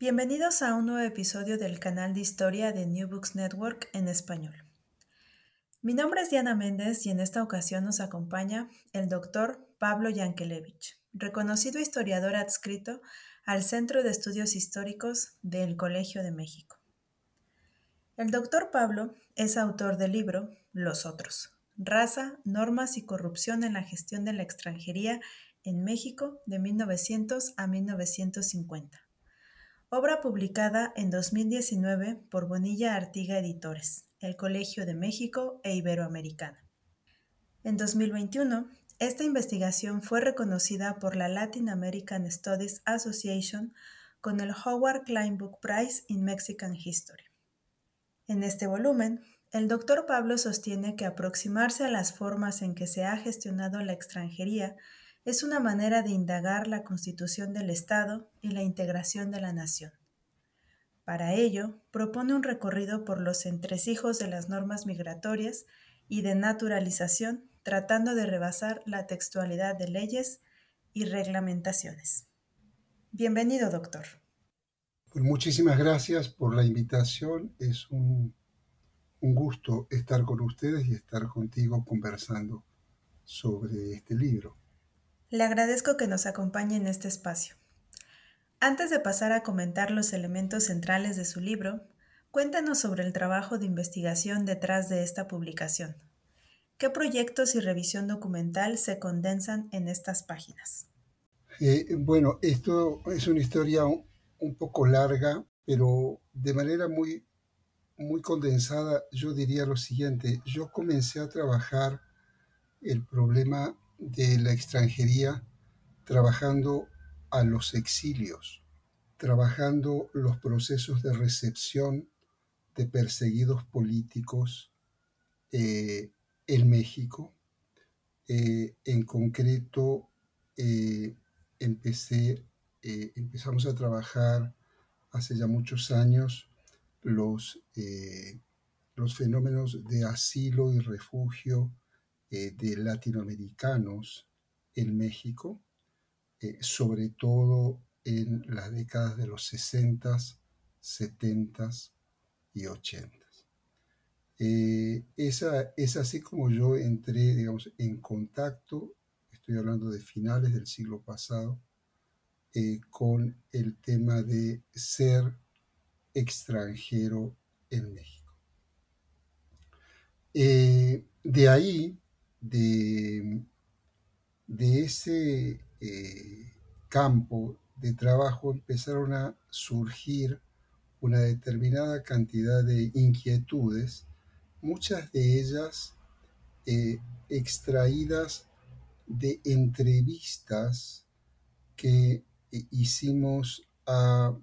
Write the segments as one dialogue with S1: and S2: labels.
S1: Bienvenidos a un nuevo episodio del canal de historia de New Books Network en español. Mi nombre es Diana Méndez y en esta ocasión nos acompaña el doctor Pablo Yankelevich, reconocido historiador adscrito al Centro de Estudios Históricos del Colegio de México. El doctor Pablo es autor del libro Los Otros, Raza, Normas y Corrupción en la Gestión de la Extranjería en México de 1900 a 1950 Obra publicada en 2019 por Bonilla Artiga Editores, El Colegio de México e Iberoamericana. En 2021, esta investigación fue reconocida por la Latin American Studies Association con el Howard Klein Book Prize in Mexican History. En este volumen, el doctor Pablo sostiene que aproximarse a las formas en que se ha gestionado la extranjería es una manera de indagar la constitución del Estado y la integración de la nación. Para ello, propone un recorrido por los entresijos de las normas migratorias y de naturalización, tratando de rebasar la textualidad de leyes y reglamentaciones. Bienvenido, doctor.
S2: Pues muchísimas gracias por la invitación. Es un, un gusto estar con ustedes y estar contigo conversando sobre este libro.
S1: Le agradezco que nos acompañe en este espacio. Antes de pasar a comentar los elementos centrales de su libro, cuéntanos sobre el trabajo de investigación detrás de esta publicación. ¿Qué proyectos y revisión documental se condensan en estas páginas?
S2: Eh, bueno, esto es una historia un, poco larga, pero de manera muy, muy condensada yo diría lo siguiente. Yo comencé a trabajar el problema de la extranjería trabajando a los exilios, trabajando los procesos de recepción de perseguidos políticos eh, en México. Eh, en concreto, eh, empecé, empezamos a trabajar hace ya muchos años los, los fenómenos de asilo y refugio eh, de latinoamericanos en México, eh, sobre todo en las décadas de los 60, 70 y 80. Eh, esa, es así como yo entré, digamos, en contacto, estoy hablando de finales del siglo pasado, con el tema de ser extranjero en México. de ahí de, ese eh, campo de trabajo empezaron a surgir una determinada cantidad de inquietudes, muchas de ellas eh, extraídas de entrevistas que hicimos a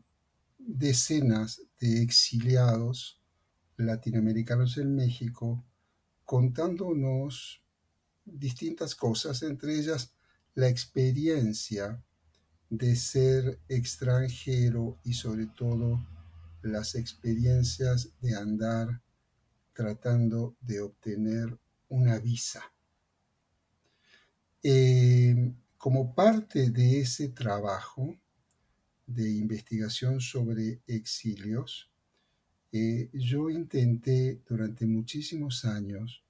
S2: decenas de exiliados latinoamericanos en México contándonos distintas cosas, entre ellas la experiencia de ser extranjero y sobre todo las experiencias de andar tratando de obtener una visa. Eh, como parte de ese trabajo de investigación sobre exilios, eh, yo intenté durante muchísimos años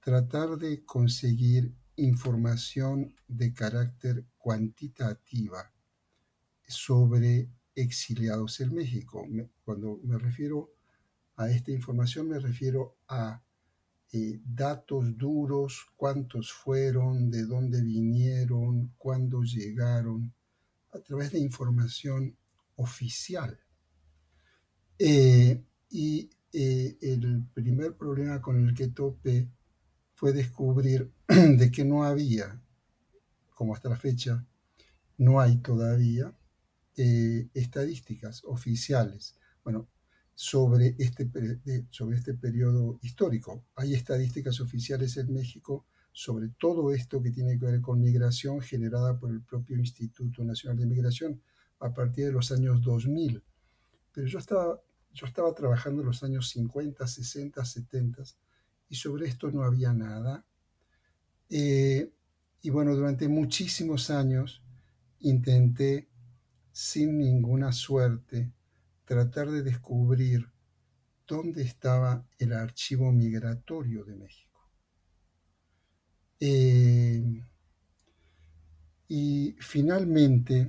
S2: tratar de conseguir información de carácter cuantitativa sobre exiliados en México. Cuando me refiero a esta información me refiero a eh, datos duros, cuántos fueron, de dónde vinieron, cuándo llegaron, a través de información oficial. Eh, y eh, el primer problema con el que topé fue descubrir de que no había, como hasta la fecha, no hay todavía estadísticas oficiales. Bueno, sobre este, sobre este periodo histórico. Hay estadísticas oficiales en México sobre todo esto que tiene que ver con migración generada por el propio Instituto Nacional de Migración a partir de los años 2000. Pero yo estaba, yo estaba trabajando en los años 50, 60, 70 y sobre esto no había nada. Eh, y bueno, durante muchísimos años intenté, sin ninguna suerte, tratar de descubrir dónde estaba el archivo migratorio de México. Eh, y finalmente,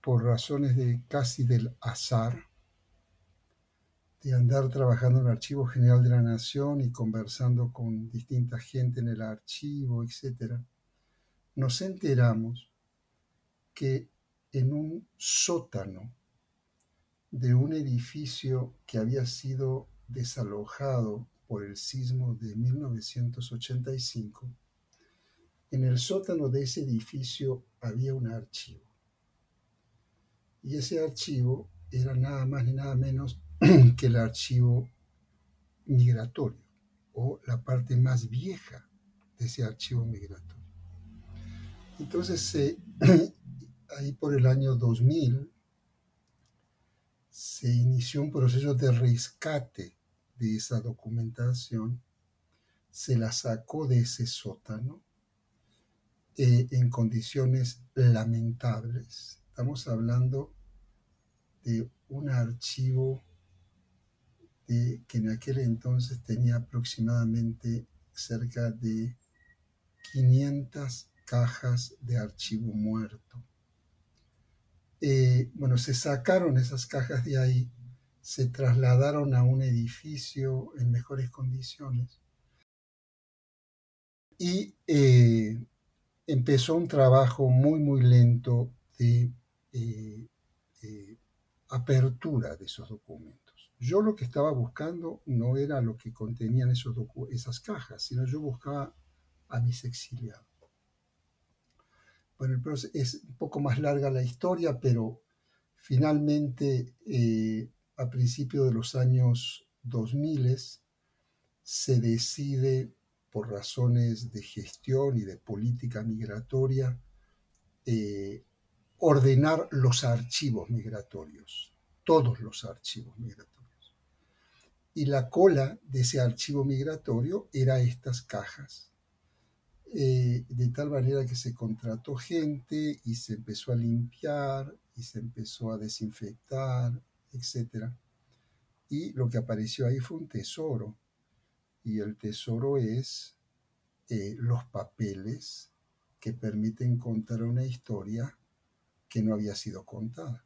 S2: por razones de casi del azar, de andar trabajando en el Archivo General de la Nación y conversando con distinta gente en el archivo, etc., nos enteramos que en un sótano de un edificio que había sido desalojado por el sismo de 1985, en el sótano de ese edificio había un archivo. Y ese archivo era nada más ni nada menos que el archivo migratorio o la parte más vieja de ese archivo migratorio. Entonces, ahí por el año 2000, se inició un proceso de rescate de esa documentación, se la sacó de ese sótano eh, en condiciones lamentables. Estamos hablando de un archivo que en aquel entonces tenía aproximadamente cerca de 500 cajas de archivo muerto eh, bueno, se sacaron esas cajas de ahí, se trasladaron a un edificio en mejores condiciones y eh, empezó un trabajo muy, muy lento de eh, apertura de esos documentos. Yo lo que estaba buscando no era lo que contenían esas cajas, sino yo buscaba a mis exiliados. Bueno, es un poco más larga la historia, pero finalmente eh, a principios de los años 2000 se decide por razones de gestión y de política migratoria eh, ordenar los archivos migratorios, todos los archivos migratorios. Y la cola de ese archivo migratorio era estas cajas eh, de tal manera que se contrató gente y se empezó a limpiar y se empezó a desinfectar, etc. Y lo que apareció ahí fue un tesoro. Y el tesoro es eh, los papeles que permiten contar una historia que no había sido contada.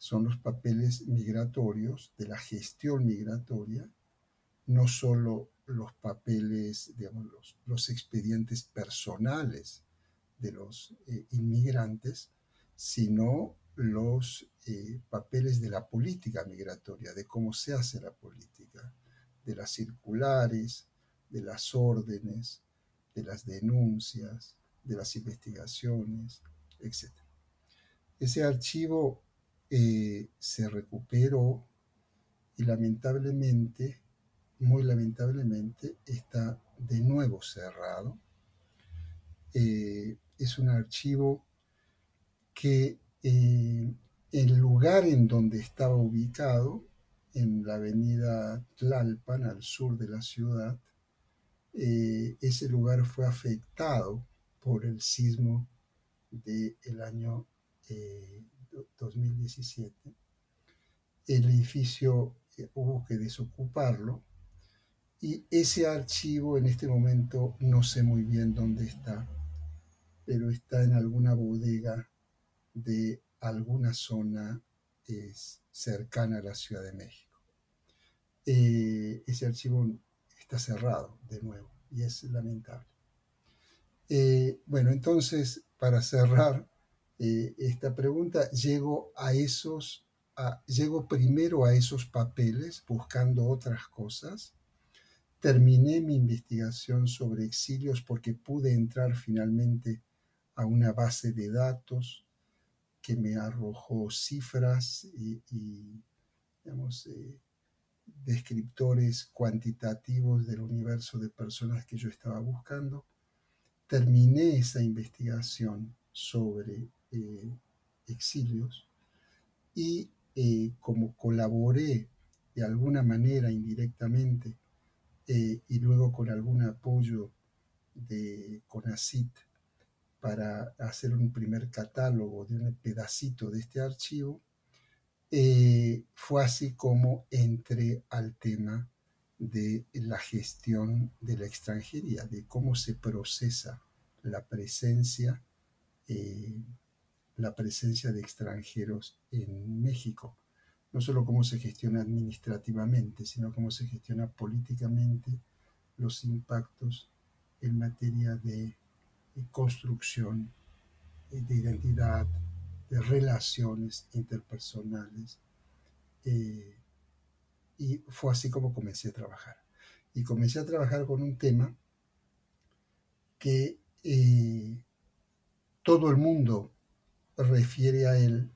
S2: Son los papeles migratorios de la gestión migratoria, no solo los papeles, digamos, los, expedientes personales de los eh, inmigrantes, sino los eh, papeles de la política migratoria, de cómo se hace la política, de las circulares, de las órdenes, de las denuncias, de las investigaciones, etc. Ese archivo eh, se recuperó y lamentablemente muy lamentablemente está de nuevo cerrado. Eh, es un archivo que eh, el lugar en donde estaba ubicado, en la avenida Tlalpan, al sur de la ciudad, ese lugar fue afectado por el sismo del año 2017. Eh, el edificio hubo que desocuparlo y ese archivo en este momento no sé muy bien dónde está, pero está en alguna bodega de alguna zona cercana a la Ciudad de México. Eh, ese archivo está cerrado de nuevo y es lamentable. Eh, bueno, entonces, para cerrar eh, esta pregunta, llego a esos, llego primero a esos papeles buscando otras cosas. Terminé mi investigación sobre exilios porque pude entrar finalmente a una base de datos que me arrojó cifras y, digamos, eh, descriptores cuantitativos del universo de personas que yo estaba buscando. Terminé esa investigación sobre eh, exilios y eh, como colaboré de alguna manera indirectamente y luego con algún apoyo de CONACIT para hacer un primer catálogo de un pedacito de este archivo, eh, fue así como entré al tema de la gestión de la extranjería, de cómo se procesa la presencia, eh, la presencia de extranjeros en México. No solo cómo se gestiona administrativamente, sino cómo se gestiona políticamente los impactos en materia de construcción de identidad, de relaciones interpersonales. Eh, y fue así como comencé a trabajar. Y comencé a trabajar con un tema que eh, todo el mundo refiere a él,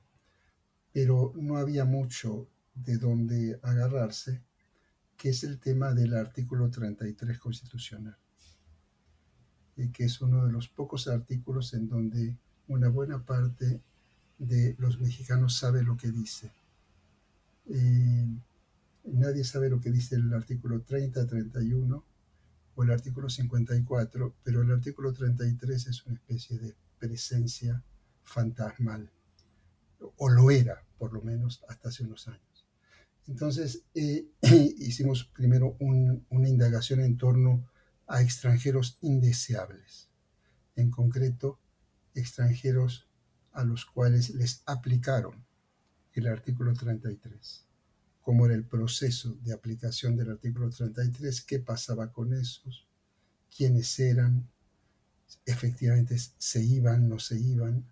S2: pero no había mucho de dónde agarrarse, que es el tema del artículo 33 constitucional que es uno de los pocos artículos en donde una buena parte de los mexicanos sabe lo que dice. Nadie sabe lo que dice el artículo 30, 31 o el artículo 54, pero el artículo 33 es una especie de presencia fantasmal, o lo era, por lo menos, hasta hace unos años. Entonces, eh, hicimos primero una indagación en torno a extranjeros indeseables, en concreto extranjeros a los cuales les aplicaron el artículo 33. ¿Cómo era el proceso de aplicación del artículo 33? ¿Qué pasaba con esos? ¿Quiénes eran? Efectivamente, se iban, no se iban.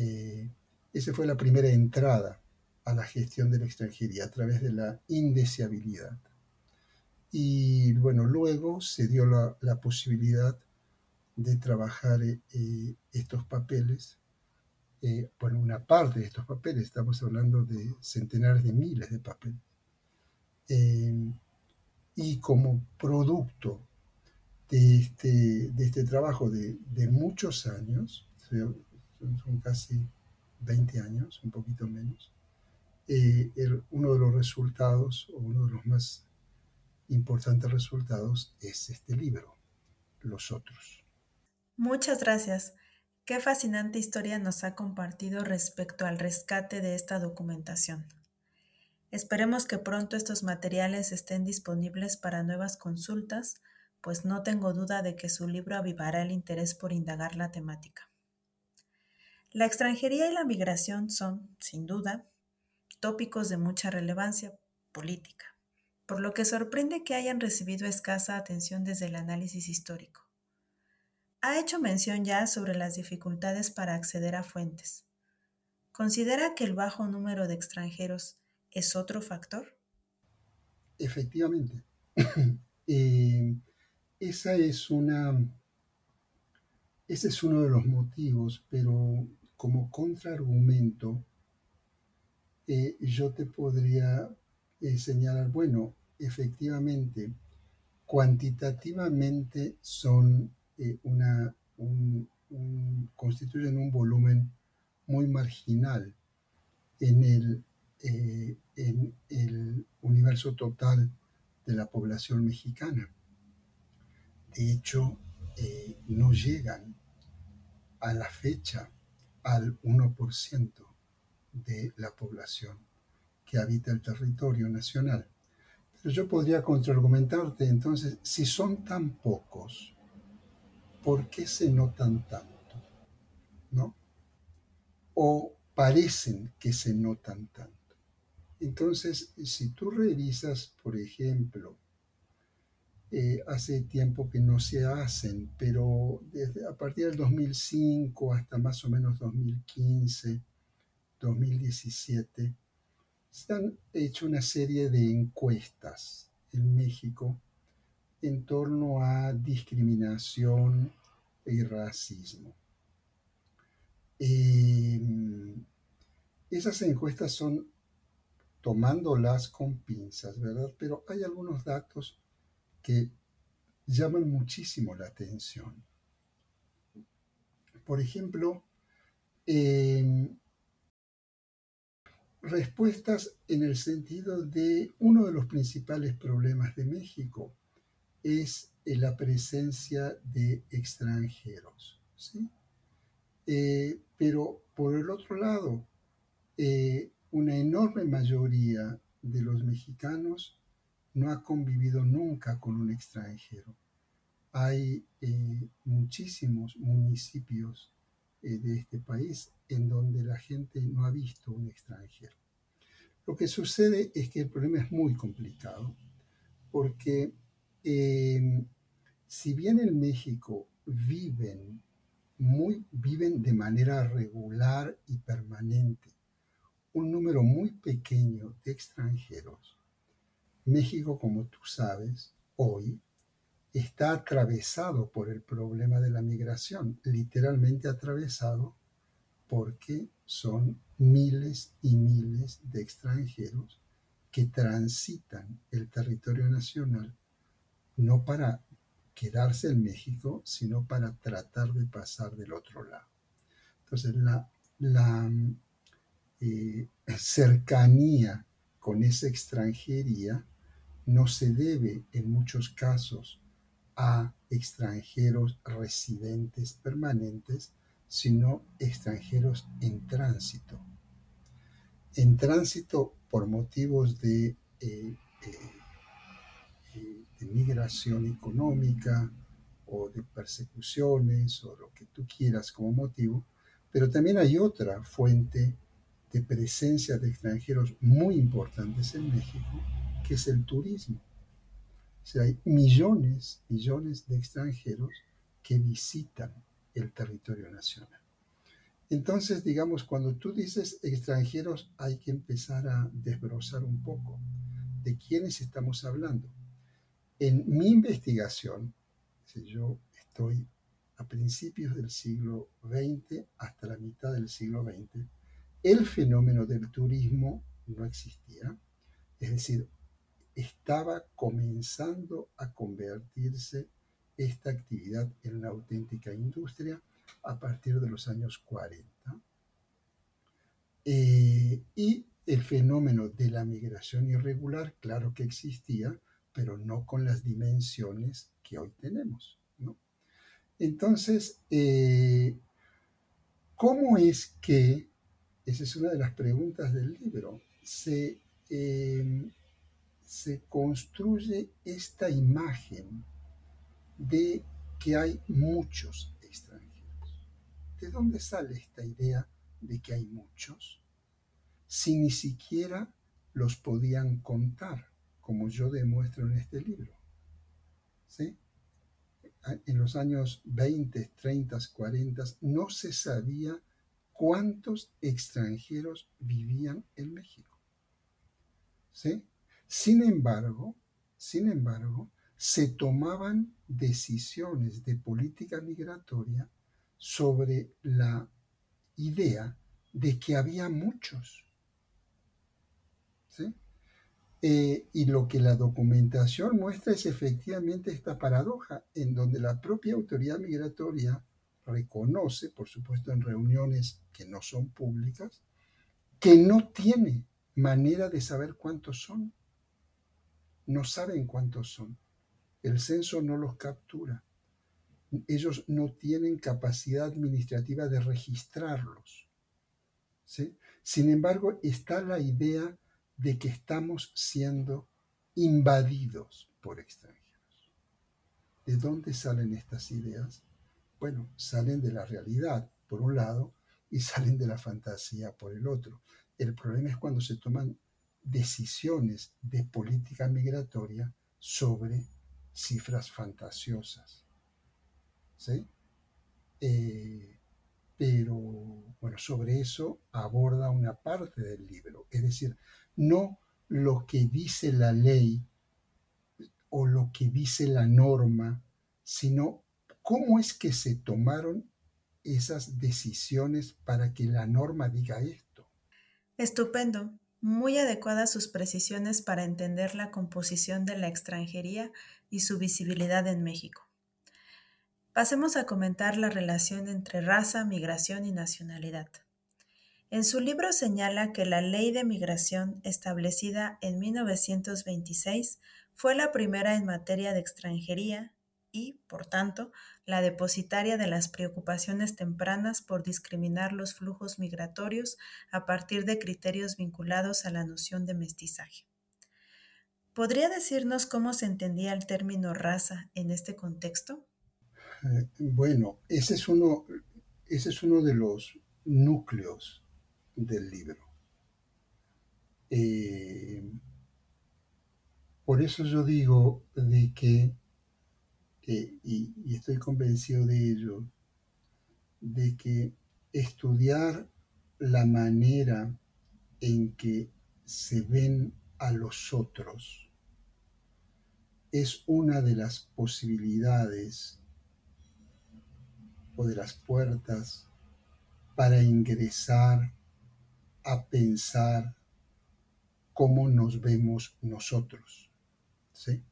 S2: Eh, esa fue la primera entrada a la gestión de la extranjería a través de la indeseabilidad. Y bueno, luego se dio la, posibilidad de trabajar eh, estos papeles. Eh, bueno, una parte de estos papeles, estamos hablando de centenares de miles de papeles. Eh, y como producto de este, de este trabajo de, muchos años, son casi 20 años, un poquito menos, uno de los resultados, o uno de los más importantes resultados es este libro, Los Otros.
S1: Muchas gracias. Qué fascinante historia nos ha compartido respecto al rescate de esta documentación. Esperemos que pronto estos materiales estén disponibles para nuevas consultas, pues no tengo duda de que su libro avivará el interés por indagar la temática. La extranjería y la migración son, sin duda, tópicos de mucha relevancia política por lo que sorprende que hayan recibido escasa atención desde el análisis histórico. Ha hecho mención ya sobre las dificultades para acceder a fuentes. ¿Considera que el bajo número de extranjeros es otro factor?
S2: Efectivamente. Eh, esa es una, ese es uno de los motivos, pero como contraargumento, eh, yo te podría eh, señalar, bueno, efectivamente, cuantitativamente son eh, una, constituyen un volumen muy marginal en el, en el universo total de la población mexicana. De hecho, no llegan a la fecha al 1% de la población que habita el territorio nacional. Pero yo podría contraargumentarte entonces, si son tan pocos, ¿por qué se notan tanto? ¿No? O parecen que se notan tanto. Entonces, si tú revisas, por ejemplo, eh, hace tiempo que no se hacen, pero desde a partir del 2005 hasta más o menos 2015, 2017, se han hecho una serie de encuestas en México en torno a discriminación y racismo. Em, esas encuestas son tomándolas con pinzas, ¿verdad? Pero hay algunos datos que llaman muchísimo la atención. Por ejemplo, em, respuestas en el sentido de uno de los principales problemas de México es la presencia de extranjeros. Eh, pero por el otro lado, eh, una enorme mayoría de los mexicanos no ha convivido nunca con un extranjero. Hay eh, muchísimos municipios de este país en donde la gente no ha visto un extranjero. Lo que sucede es que el problema es muy complicado, porque eh, si bien en México viven, muy, viven de manera regular y permanente un número muy pequeño de extranjeros, México, como tú sabes, hoy está atravesado por el problema de la migración, literalmente atravesado porque son miles y miles de extranjeros que transitan el territorio nacional no para quedarse en México, sino para tratar de pasar del otro lado. Entonces, la, eh, cercanía con esa extranjería no se debe en muchos casos a extranjeros residentes permanentes, sino extranjeros en tránsito. En tránsito por motivos de, eh, eh, eh, de migración económica o de persecuciones o lo que tú quieras como motivo, pero también hay otra fuente de presencia de extranjeros muy importantes en México, que es el turismo. O sea, hay millones, millones de extranjeros que visitan el territorio nacional. Entonces, digamos, cuando tú dices extranjeros, hay que empezar a desbrozar un poco de quiénes estamos hablando. En mi investigación, si yo estoy a principios del siglo XX hasta la mitad del siglo XX, el fenómeno del turismo no existía, es decir, estaba comenzando a convertirse esta actividad en una auténtica industria a partir de los años 40. Eh, y el fenómeno de la migración irregular, claro que existía, pero no con las dimensiones que hoy tenemos. Entonces, eh, ¿cómo es que, esa es una de las preguntas del libro, se, eh, se construye esta imagen de que hay muchos extranjeros. ¿De dónde sale esta idea de que hay muchos? Si ni siquiera los podían contar, como yo demuestro en este libro. ¿Sí? En los años 20, 30, 40 no se sabía cuántos extranjeros vivían en México. ¿Sí? Sin embargo, sin embargo, se tomaban decisiones de política migratoria sobre la idea de que había muchos. Eh, y lo que la documentación muestra es efectivamente esta paradoja, en donde la propia autoridad migratoria reconoce, por supuesto en reuniones que no son públicas, que no tiene manera de saber cuántos son. No saben cuántos son. El censo no los captura. Ellos no tienen capacidad administrativa de registrarlos. Sin embargo, está la idea de que estamos siendo invadidos por extranjeros. ¿De dónde salen estas ideas? Bueno, salen de la realidad, por un lado, y salen de la fantasía, por el otro. El problema es cuando se toman decisiones de política migratoria sobre cifras fantasiosas. ¿Sí? Eh, pero, bueno, sobre eso aborda una parte del libro. Es decir, no lo que dice la ley o lo que dice la norma, sino cómo es que se tomaron esas decisiones para que la norma diga esto.
S1: Estupendo. Muy adecuadas sus precisiones para entender la composición de la extranjería y su visibilidad en México. Pasemos a comentar la relación entre raza, migración y nacionalidad. En su libro señala que la ley de migración establecida en 1926 fue la primera en materia de extranjería y, por tanto, la depositaria de las preocupaciones tempranas por discriminar los flujos migratorios a partir de criterios vinculados a la noción de mestizaje. ¿Podría decirnos cómo se entendía el término raza en este contexto?
S2: Eh, bueno, ese es uno, ese es uno de los núcleos del libro. Eh, por eso yo digo de que y, estoy convencido de ello, de que estudiar la manera en que se ven a los otros es una de las posibilidades o de las puertas para ingresar a pensar cómo nos vemos nosotros. ¿sí?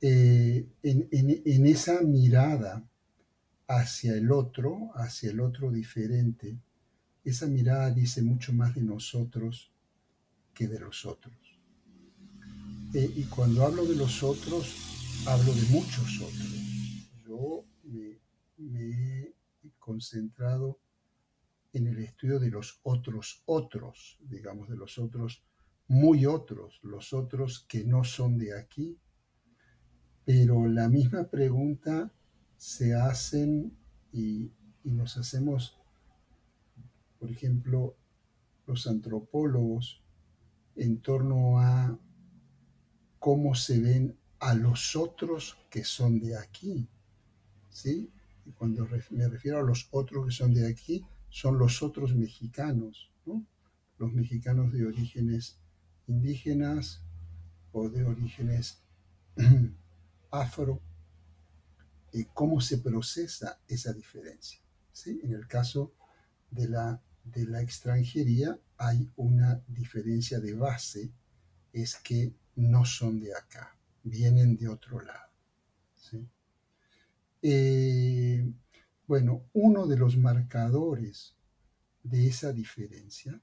S2: Eh, en, esa mirada hacia el otro, hacia el otro diferente, esa mirada dice mucho más de nosotros que de los otros. Eh, y cuando hablo de los otros, hablo de muchos otros. Yo me, me he concentrado en el estudio de los otros otros, digamos, de los otros muy otros, los otros que no son de aquí, pero la misma pregunta se hacen y, nos hacemos, por ejemplo, los antropólogos en torno a cómo se ven a los otros que son de aquí. ¿sí? Y cuando me refiero a los otros que son de aquí, son los otros mexicanos, los mexicanos de orígenes indígenas o de orígenes y cómo se procesa esa diferencia. ¿sí? En el caso de la, extranjería hay una diferencia de base, es que no son de acá, vienen de otro lado. Eh, bueno, uno de los marcadores de esa diferencia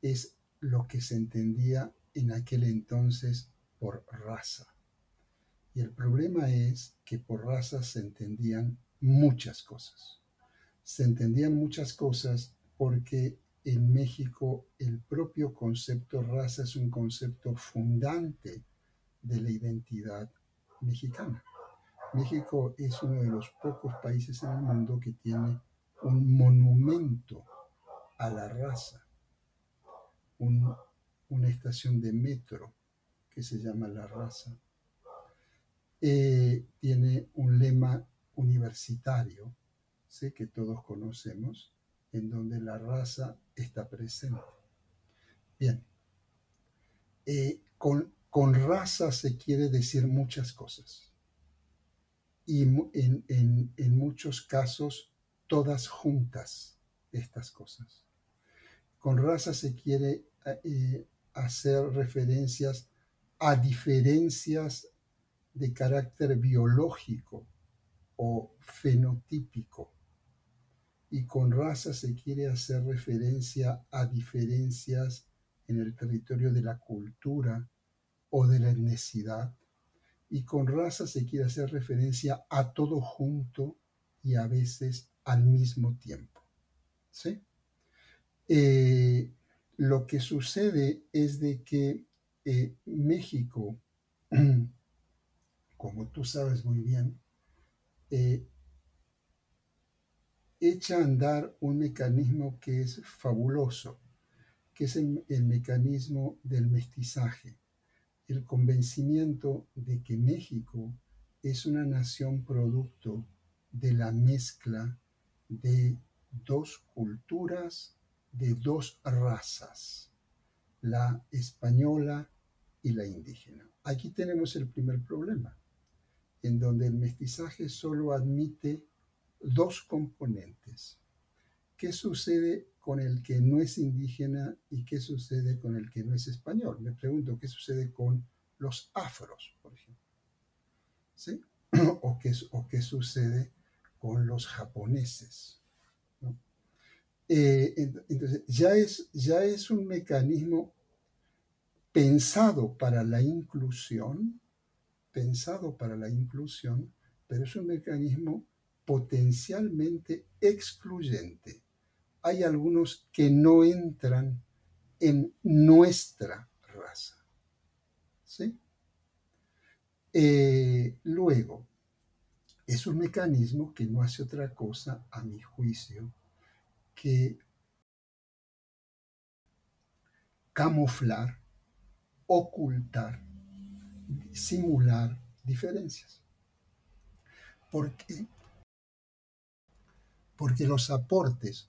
S2: es lo que se entendía en aquel entonces por raza. Y el problema es que por raza se entendían muchas cosas. Se entendían muchas cosas porque en México el propio concepto raza es un concepto fundante de la identidad mexicana. México es uno de los pocos países en el mundo que tiene un monumento a la raza, una estación de metro que se llama La Raza eh, tiene un lema universitario, que todos conocemos, en donde la raza está presente. Bien, eh, con, raza se quiere decir muchas cosas y en muchos casos todas juntas estas cosas. Con raza se quiere eh, hacer referencias a diferencias de carácter biológico o fenotípico. Y con raza se quiere hacer referencia a diferencias en el territorio de la cultura o de la etnicidad. Y con raza se quiere hacer referencia a todo junto y a veces al mismo tiempo. ¿Sí? Eh, lo que sucede es de que eh, México, como tú sabes muy bien, eh, echa a andar un mecanismo que es fabuloso, que es el, mecanismo del mestizaje, el convencimiento de que México es una nación producto de la mezcla de dos culturas, de dos razas, la española y la indígena. Aquí tenemos el primer problema en donde el mestizaje solo admite dos componentes. ¿Qué sucede con el que no es indígena y qué sucede con el que no es español? Me pregunto, ¿qué sucede con los afros, por ejemplo? ¿Sí? ¿O qué, sucede con los japoneses? Eh, entonces, ya es, ya es un mecanismo pensado para la inclusión, pensado para la inclusión, pero es un mecanismo potencialmente excluyente. Hay algunos que no entran en nuestra raza. ¿Sí? Eh, luego, es un mecanismo que no hace otra cosa, a mi juicio, que camuflar, ocultar simular diferencias. ¿Por qué? Porque los aportes,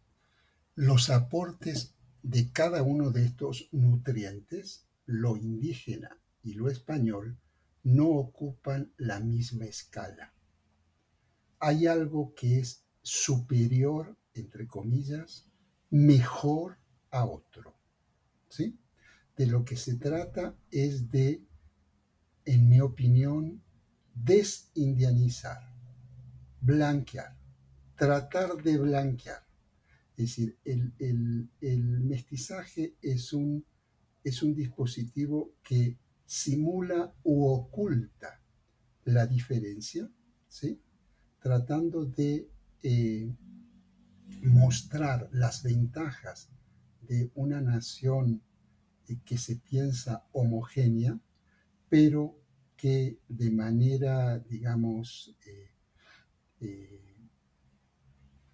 S2: los aportes de cada uno de estos nutrientes, lo indígena y lo español, no ocupan la misma escala. Hay algo que es superior, entre comillas, mejor a otro. ¿Sí? De lo que se trata es de en mi opinión, desindianizar, blanquear, tratar de blanquear. Es decir, el, mestizaje es un, es un dispositivo que simula u oculta la diferencia, ¿sí? tratando de eh, mostrar las ventajas de una nación eh, que se piensa homogénea, pero que de manera, digamos, eh, eh,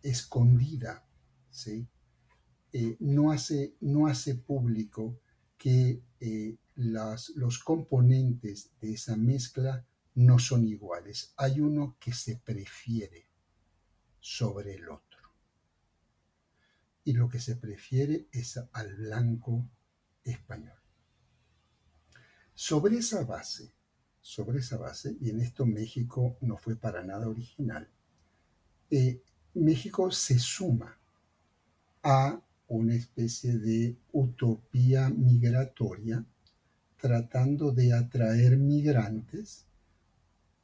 S2: escondida. Eh, no, hace, no hace público que los componentes de esa mezcla no son iguales. Hay uno que se prefiere sobre el otro. Y lo que se prefiere es al blanco español. Sobre esa base, sobre esa base, y en esto México no fue para nada original, eh, México se suma a una especie de utopía migratoria tratando de atraer migrantes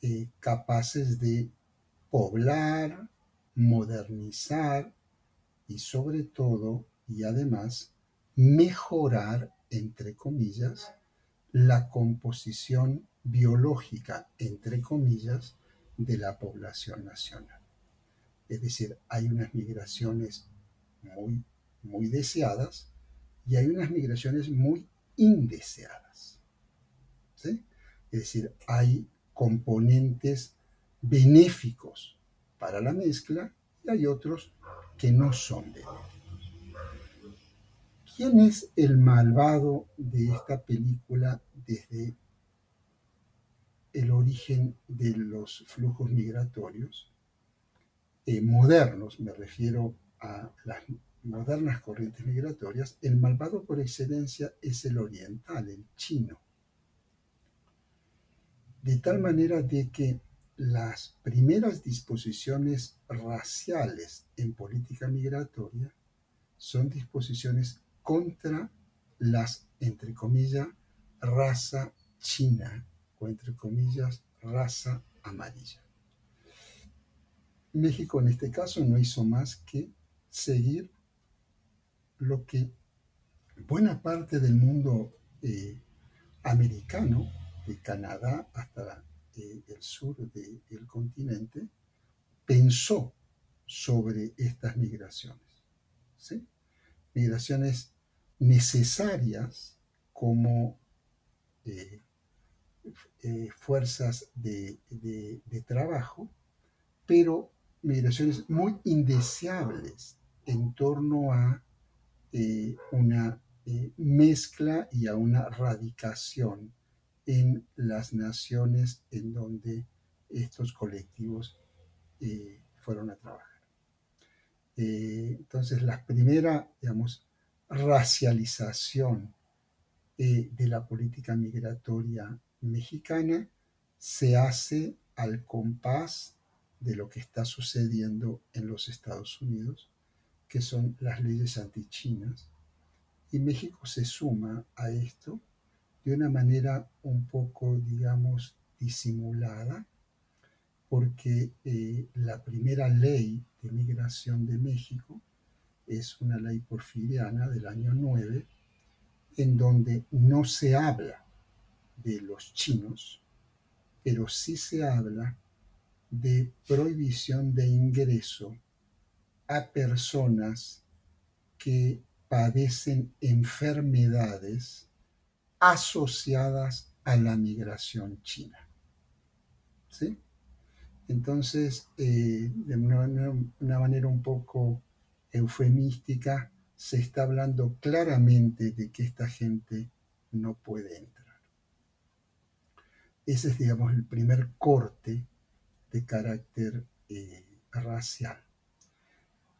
S2: eh, capaces de poblar, modernizar y sobre todo y además mejorar, entre comillas, la composición biológica, entre comillas, de la población nacional. Es decir, hay unas migraciones muy, muy deseadas y hay unas migraciones muy indeseadas. Es decir, hay componentes benéficos para la mezcla y hay otros que no son benéficos. ¿Quién es el malvado de esta película desde el origen de los flujos migratorios eh, modernos, me refiero a las modernas corrientes migratorias, el malvado por excelencia es el oriental, el chino. De tal manera de que las primeras disposiciones raciales en política migratoria son disposiciones contra las, entre comillas, raza china entre comillas, raza amarilla. México en este caso no hizo más que seguir lo que buena parte del mundo eh, americano, de Canadá hasta eh, el sur del continente, pensó sobre estas migraciones. Migraciones necesarias como eh, fuerzas de, trabajo, pero migraciones muy indeseables en torno a eh, una eh, mezcla y a una radicación en las naciones en donde estos colectivos eh, fueron a trabajar. entonces, la primera, digamos, racialización de la política migratoria mexicana se hace al compás de lo que está sucediendo en los Estados Unidos, que son las leyes antichinas. Y México se suma a esto de una manera un poco, digamos, disimulada, porque eh, la primera ley de migración de México es una ley porfiriana del año 9, en donde no se habla de los chinos, pero sí se habla de prohibición de ingreso a personas que padecen enfermedades asociadas a la migración china. ¿Sí? Entonces, eh, de una, una, manera un poco eufemística, se está hablando claramente de que esta gente no puede entrar. Ese es, digamos, el primer corte de carácter eh, racial.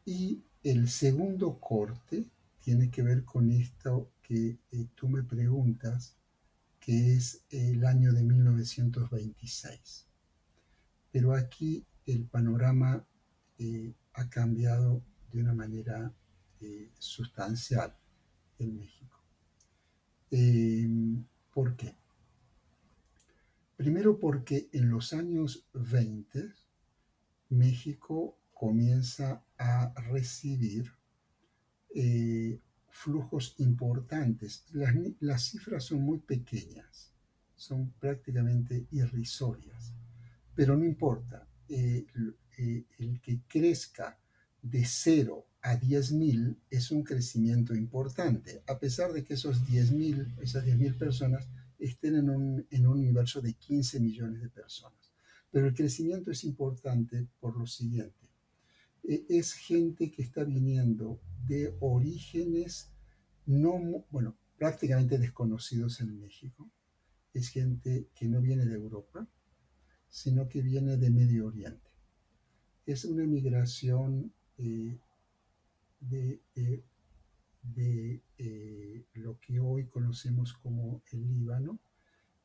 S2: Y el segundo corte tiene que ver con esto que eh, tú me preguntas, que es el año de 1926. Pero aquí el panorama eh, ha cambiado de una manera sustancial en México. ¿Por qué? Primero porque en los años 20 México comienza a recibir eh, flujos importantes. Las, cifras son muy pequeñas, son prácticamente irrisorias, pero no importa. Eh, eh, el que crezca de 0 a 10.000 es un crecimiento importante, a pesar de que esos 10.000, esas 10.000 personas estén en un, en un universo de 15 millones de personas. Pero el crecimiento es importante por lo siguiente. E, es gente que está viniendo de orígenes no, bueno, prácticamente desconocidos en México. Es gente que no viene de Europa, sino que viene de Medio Oriente. Es una migración eh, de, de eh, lo que hoy conocemos como el Líbano,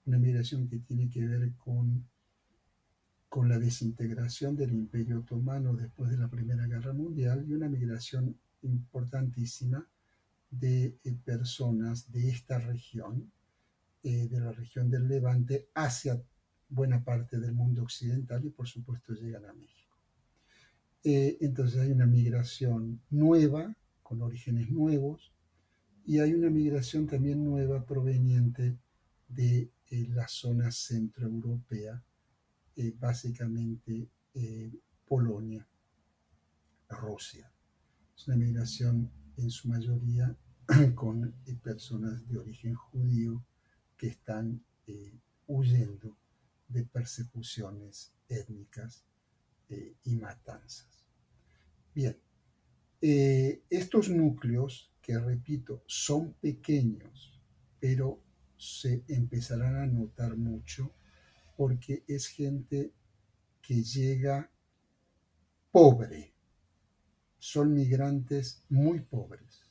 S2: una migración que tiene que ver con, con la desintegración del Imperio Otomano después de la Primera Guerra Mundial y una migración importantísima de eh, personas de esta región, eh, de la región del Levante, hacia buena parte del mundo occidental y por supuesto llegan a México. entonces hay una migración nueva con orígenes nuevos, y hay una migración también nueva proveniente de eh, la zona centroeuropea, eh, básicamente eh, Polonia, Rusia. Es una migración en su mayoría con personas de origen judío que están huyendo de persecuciones étnicas y matanzas. Bien, eh, estos núcleos, que repito, son pequeños, pero se empezarán a notar mucho porque es gente que llega pobre, son migrantes muy pobres.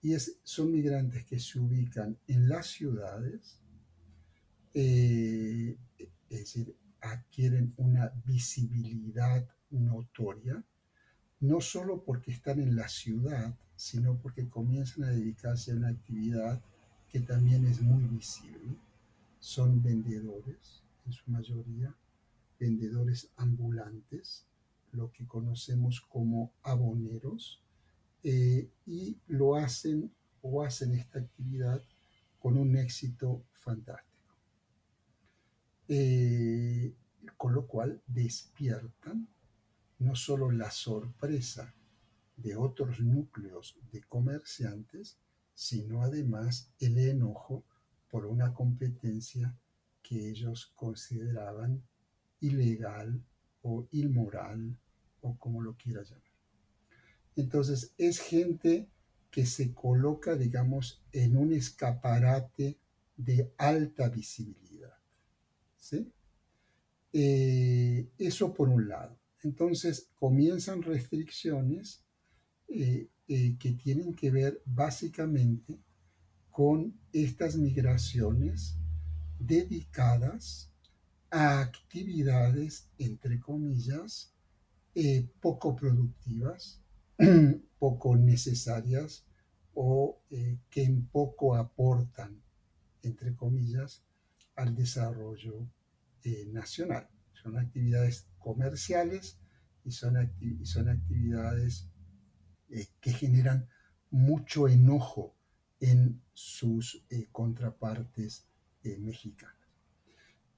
S2: Y son migrantes que se ubican en las ciudades, eh, es decir, adquieren una visibilidad notoria, no solo porque están en la ciudad, sino porque comienzan a dedicarse a una actividad que también es muy visible. Son vendedores, en su mayoría, vendedores ambulantes, lo que conocemos como aboneros, eh, y lo hacen o hacen esta actividad con un éxito fantástico. Eh, con lo cual despiertan no solo la sorpresa de otros núcleos de comerciantes, sino además el enojo por una competencia que ellos consideraban ilegal o inmoral o como lo quiera llamar. Entonces es gente que se coloca, digamos, en un escaparate de alta visibilidad. ¿sí? Eh, eso por un lado. Entonces comienzan restricciones eh, eh, que tienen que ver básicamente con estas migraciones dedicadas a actividades, entre comillas, poco productivas, poco necesarias o que en poco aportan, entre comillas, al desarrollo nacional. Son actividades comerciales y son, son actividades eh, que generan mucho enojo en sus eh, contrapartes eh, mexicanas.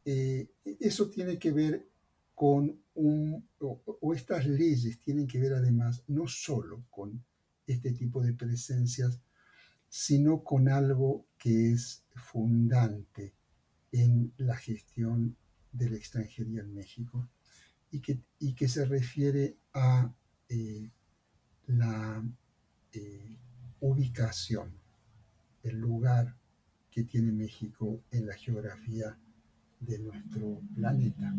S2: eso tiene que ver con un, o, estas leyes tienen que ver además no solo con este tipo de presencias, sino con algo que es fundante en la gestión de la extranjería en México y que, y que se refiere a la eh, ubicación, el lugar que tiene México en la geografía de nuestro planeta.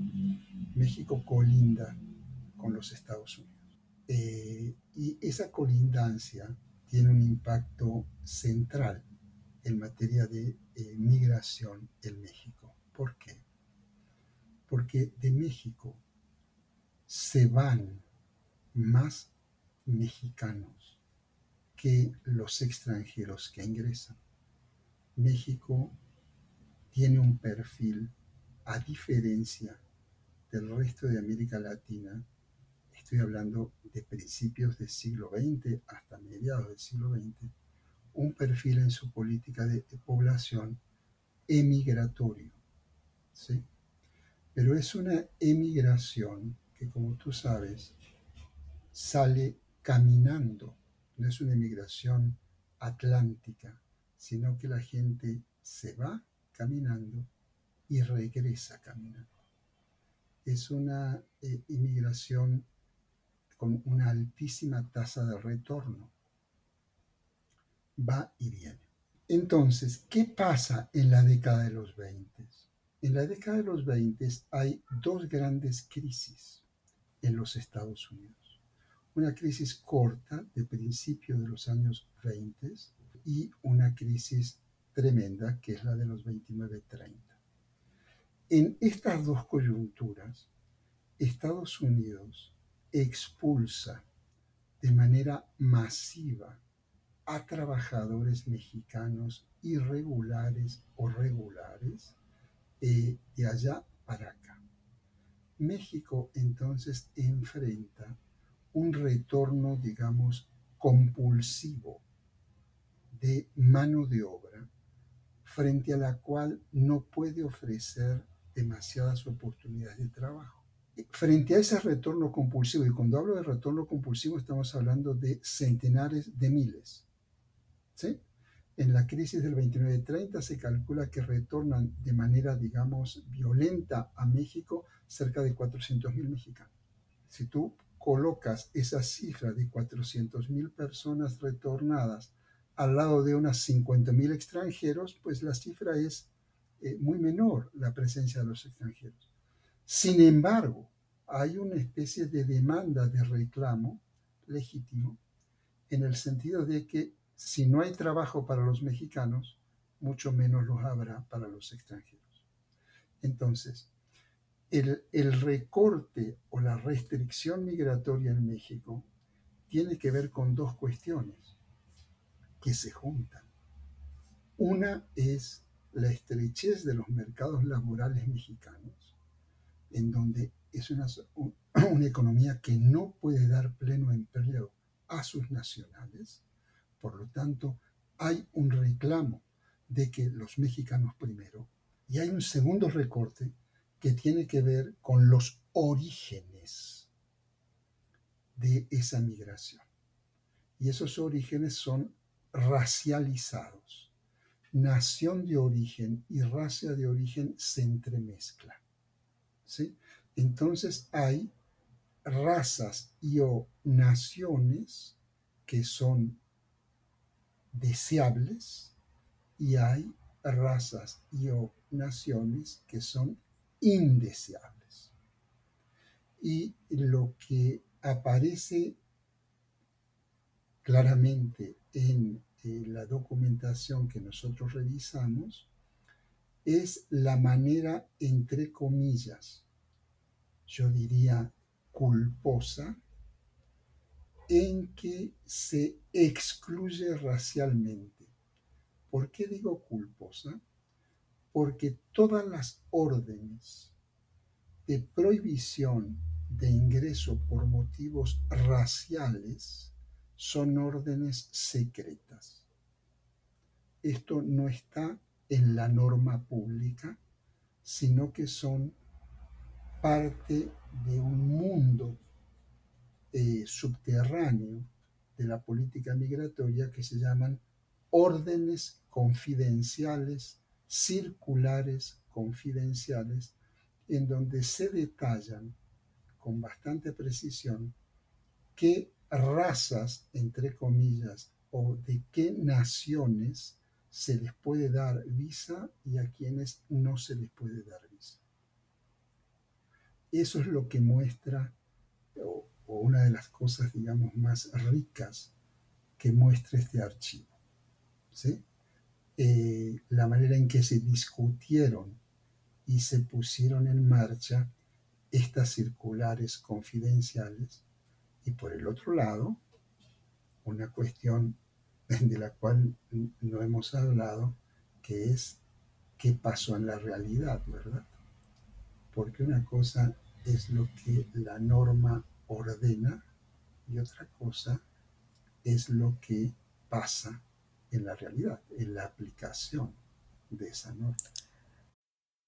S2: México colinda con los Estados Unidos. Eh, y esa colindancia tiene un impacto central en materia de eh, migración en México. ¿Por qué? Porque de México se van más mexicanos que los extranjeros que ingresan. México tiene un perfil, a diferencia del resto de América Latina, estoy hablando de principios del siglo XX hasta mediados del siglo XX, un perfil en su política de, población emigratorio. ¿sí? Pero es una emigración que, como tú sabes, sale caminando. No es una emigración atlántica, sino que la gente se va caminando y regresa caminando. Es una eh, inmigración con una altísima tasa de retorno. Va y viene. Entonces, ¿qué pasa en la década de los 20? En la década de los 20 hay dos grandes crisis en los Estados Unidos una crisis corta de principio de los años 20 y una crisis tremenda que es la de los 29-30. En estas dos coyunturas, Estados Unidos expulsa de manera masiva a trabajadores mexicanos irregulares o regulares de allá para acá. México entonces enfrenta un retorno, digamos, compulsivo de mano de obra frente a la cual no puede ofrecer demasiadas oportunidades de trabajo. Frente a ese retorno compulsivo, y cuando hablo de retorno compulsivo estamos hablando de centenares de miles. ¿sí? En la crisis del 29-30 se calcula que retornan de manera, digamos, violenta a México cerca de 400.000 mexicanos. Si tú colocas esa cifra de 400.000 personas retornadas al lado de unas 50.000 extranjeros, pues la cifra es eh, muy menor, la presencia de los extranjeros. Sin embargo, hay una especie de demanda de reclamo legítimo en el sentido de que si no hay trabajo para los mexicanos, mucho menos los habrá para los extranjeros. Entonces, el, recorte o la restricción migratoria en México tiene que ver con dos cuestiones que se juntan. Una es la estrechez de los mercados laborales mexicanos, en donde es una, una economía que no puede dar pleno empleo a sus nacionales. Por lo tanto, hay un reclamo de que los mexicanos primero, y hay un segundo recorte que tiene que ver con los orígenes de esa migración. Y esos orígenes son racializados. Nación de origen y raza de origen se entremezclan. ¿sí? Entonces hay razas y o naciones que son deseables y hay razas y o naciones que son indeseables. Y lo que aparece claramente en eh, la documentación que nosotros revisamos es la manera, entre comillas, yo diría culposa, en que se excluye racialmente. ¿Por qué digo culposa? Porque todas las órdenes de prohibición de ingreso por motivos raciales son órdenes secretas. Esto no está en la norma pública, sino que son parte de un mundo eh, subterráneo de la política migratoria que se llaman órdenes confidenciales, circulares confidenciales, en donde se detallan con bastante precisión qué razas, entre comillas, o de qué naciones se les puede dar visa y a quienes no se les puede dar visa. Eso es lo que muestra, o, una de las cosas, digamos, más ricas que muestra este archivo. Eh, la manera en que se discutieron y se pusieron en marcha estas circulares confidenciales y por el otro lado, una cuestión de la cual no hemos hablado, que es qué pasó en la realidad, ¿verdad? Porque una cosa es lo que la norma ordena y otra cosa es lo que pasa en la realidad, en la aplicación de esa norma.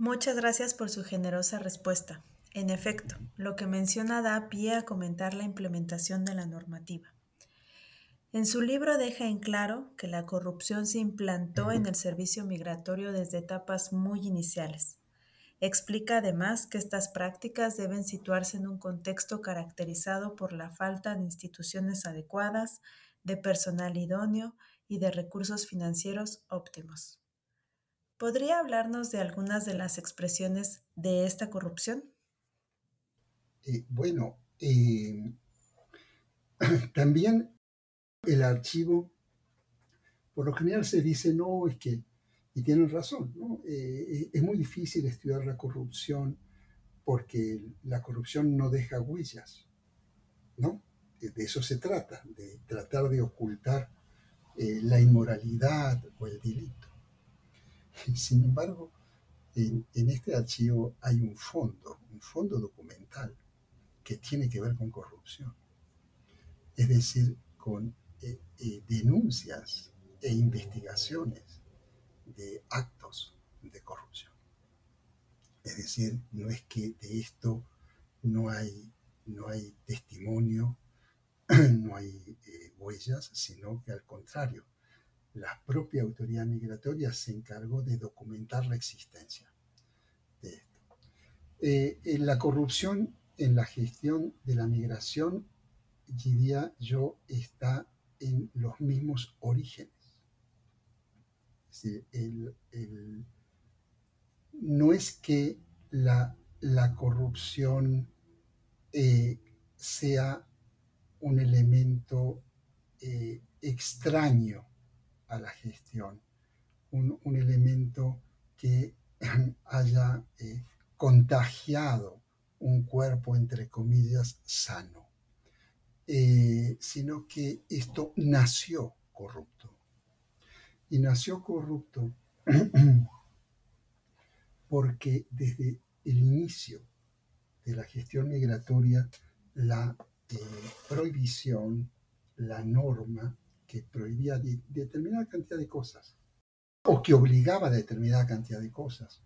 S1: Muchas gracias por su generosa respuesta. En efecto, lo que menciona da pie a comentar la implementación de la normativa. En su libro deja en claro que la corrupción se implantó en el servicio migratorio desde etapas muy iniciales. Explica además que estas prácticas deben situarse en un contexto caracterizado por la falta de instituciones adecuadas, de personal idóneo y de recursos financieros óptimos. ¿Podría hablarnos de algunas de las expresiones de esta corrupción?
S2: Eh, bueno, eh, también el archivo, por lo general se dice, no, es que, y tienen razón, ¿no? Eh, es muy difícil estudiar la corrupción porque la corrupción no deja huellas, ¿no? De eso se trata, de tratar de ocultar la inmoralidad o el delito. Sin embargo, en, este archivo hay un fondo, un fondo documental que tiene que ver con corrupción. Es decir, con eh, eh, denuncias e investigaciones de actos de corrupción. Es decir, no es que de esto no hay, no hay testimonio, no hay eh, huellas, sino que al contrario, la propia autoridad migratoria se encargó de documentar la existencia de esto. Eh, la corrupción en la gestión de la migración, diría yo, está en los mismos orígenes. no es que la la corrupción eh, sea un elemento eh, extraño a la gestión, un, elemento que haya eh, contagiado un cuerpo, entre comillas, sano, sino que esto nació corrupto. Y nació corrupto porque desde el inicio de la gestión migratoria, la eh, prohibición, la norma que prohibía determinada cantidad de cosas, o que obligaba a determinada cantidad de cosas,